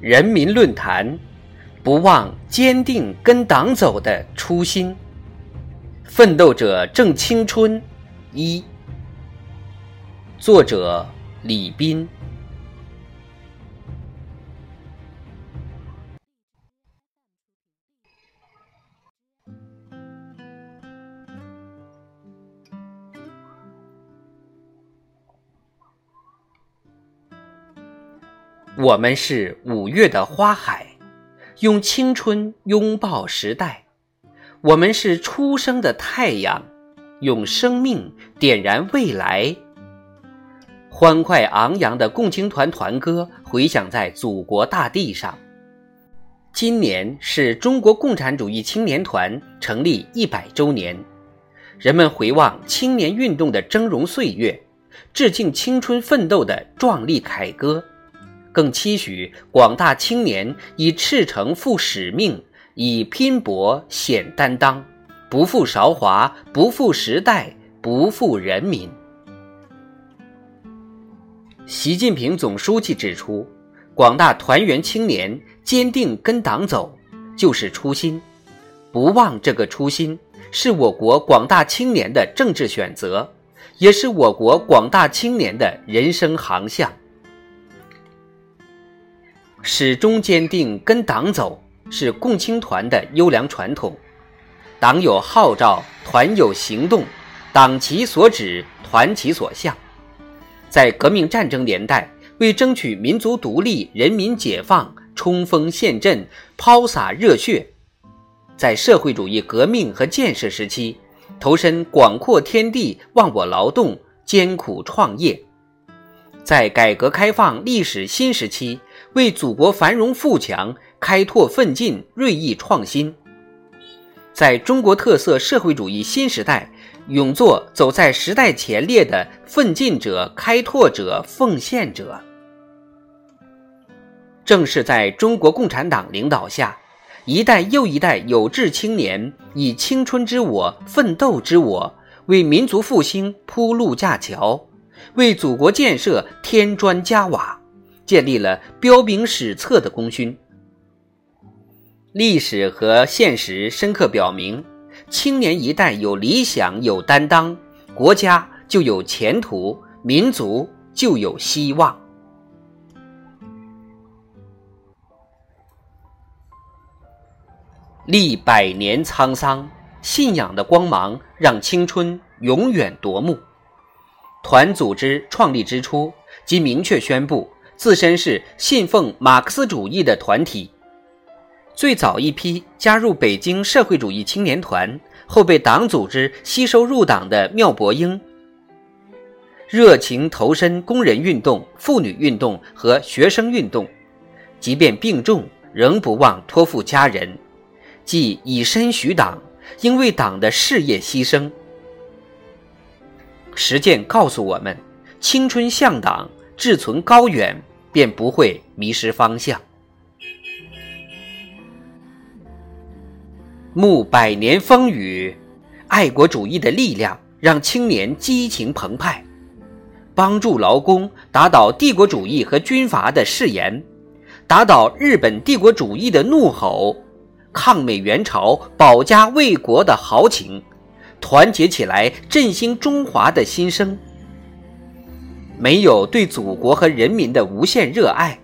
人民论坛，不忘坚定跟党走的初心。奋斗者正青春，一。作者：李斌。我们是五月的花海，用青春拥抱时代；我们是初升的太阳，用生命点燃未来。欢快昂扬的共青团团歌回响在祖国大地上。今年是中国共产主义青年团成立一百周年，人们回望青年运动的峥嵘岁月，致敬青春奋斗的壮丽凯歌。更期许广大青年以赤诚赴使命，以拼搏显担当，不负韶华，不负时代，不负人民。习近平总书记指出，广大团员青年坚定跟党走，就是初心，不忘这个初心，是我国广大青年的政治选择，也是我国广大青年的人生航向。始终坚定跟党走，是共青团的优良传统。党有号召，团有行动，党其所指，团其所向。在革命战争年代，为争取民族独立、人民解放，冲锋陷阵，抛洒热血；在社会主义革命和建设时期，投身广阔天地，忘我劳动，艰苦创业；在改革开放历史新时期。为祖国繁荣富强开拓奋进、锐意创新，在中国特色社会主义新时代，勇做走在时代前列的奋进者、开拓者、奉献者。正是在中国共产党领导下，一代又一代有志青年以青春之我、奋斗之我，为民族复兴铺路架桥，为祖国建设添砖加瓦。建立了彪炳史册的功勋。历史和现实深刻表明，青年一代有理想、有担当，国家就有前途，民族就有希望。历百年沧桑，信仰的光芒让青春永远夺目。团组织创立之初即明确宣布。自身是信奉马克思主义的团体，最早一批加入北京社会主义青年团后被党组织吸收入党的缪伯英，热情投身工人运动、妇女运动和学生运动，即便病重仍不忘托付家人，即以身许党，应为党的事业牺牲。实践告诉我们：青春向党，志存高远。便不会迷失方向。沐百年风雨，爱国主义的力量让青年激情澎湃，帮助劳工打倒帝国主义和军阀的誓言，打倒日本帝国主义的怒吼，抗美援朝、保家卫国的豪情，团结起来振兴中华的心声。没有对祖国和人民的无限热爱，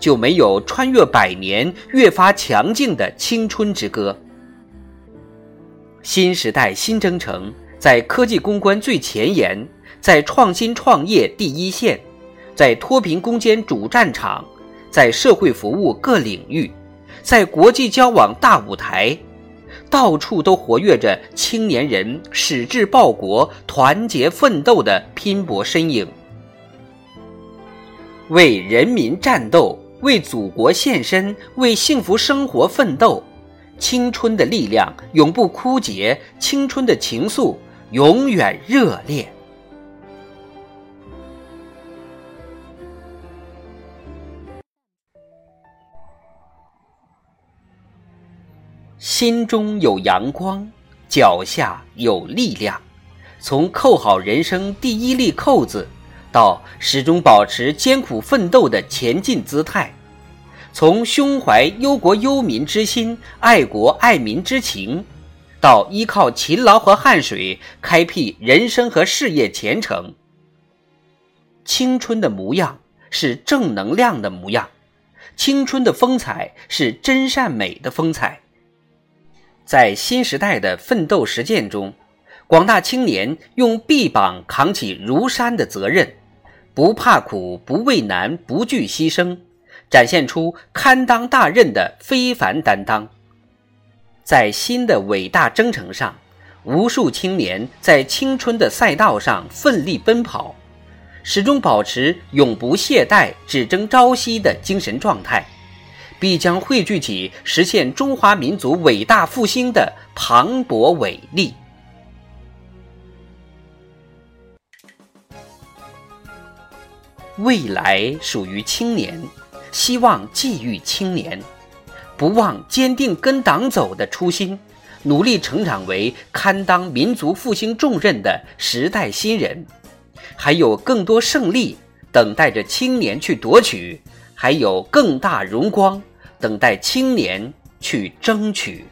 就没有穿越百年越发强劲的青春之歌。新时代新征程在科技攻关最前沿，在创新创业第一线，在脱贫攻坚主战场，在社会服务各领域，在国际交往大舞台，到处都活跃着青年人矢志报国、团结奋斗的拼搏身影。为人民战斗，为祖国献身，为幸福生活奋斗。青春的力量永不枯竭，青春的情愫永远热烈。心中有阳光，脚下有力量。从扣好人生第一粒扣子，到始终保持艰苦奋斗的前进姿态；从胸怀忧国忧民之心、爱国爱民之情，到依靠勤劳和汗水开辟人生和事业前程。青春的模样是正能量的模样，青春的风采是真善美的风采。在新时代的奋斗实践中，广大青年用臂膀扛起如山的责任，不怕苦，不畏难，不惧牺牲，展现出堪当大任的非凡担当。在新的伟大征程上，无数青年在青春的赛道上奋力奔跑，始终保持永不懈怠、只争朝夕的精神状态。必将汇聚起实现中华民族伟大复兴的磅礴伟力。未来属于青年，希望寄予青年，不忘坚定跟党走的初心，努力成长为堪当民族复兴重任的时代新人。还有更多胜利等待着青年去夺取。还有更大荣光等待青年去争取。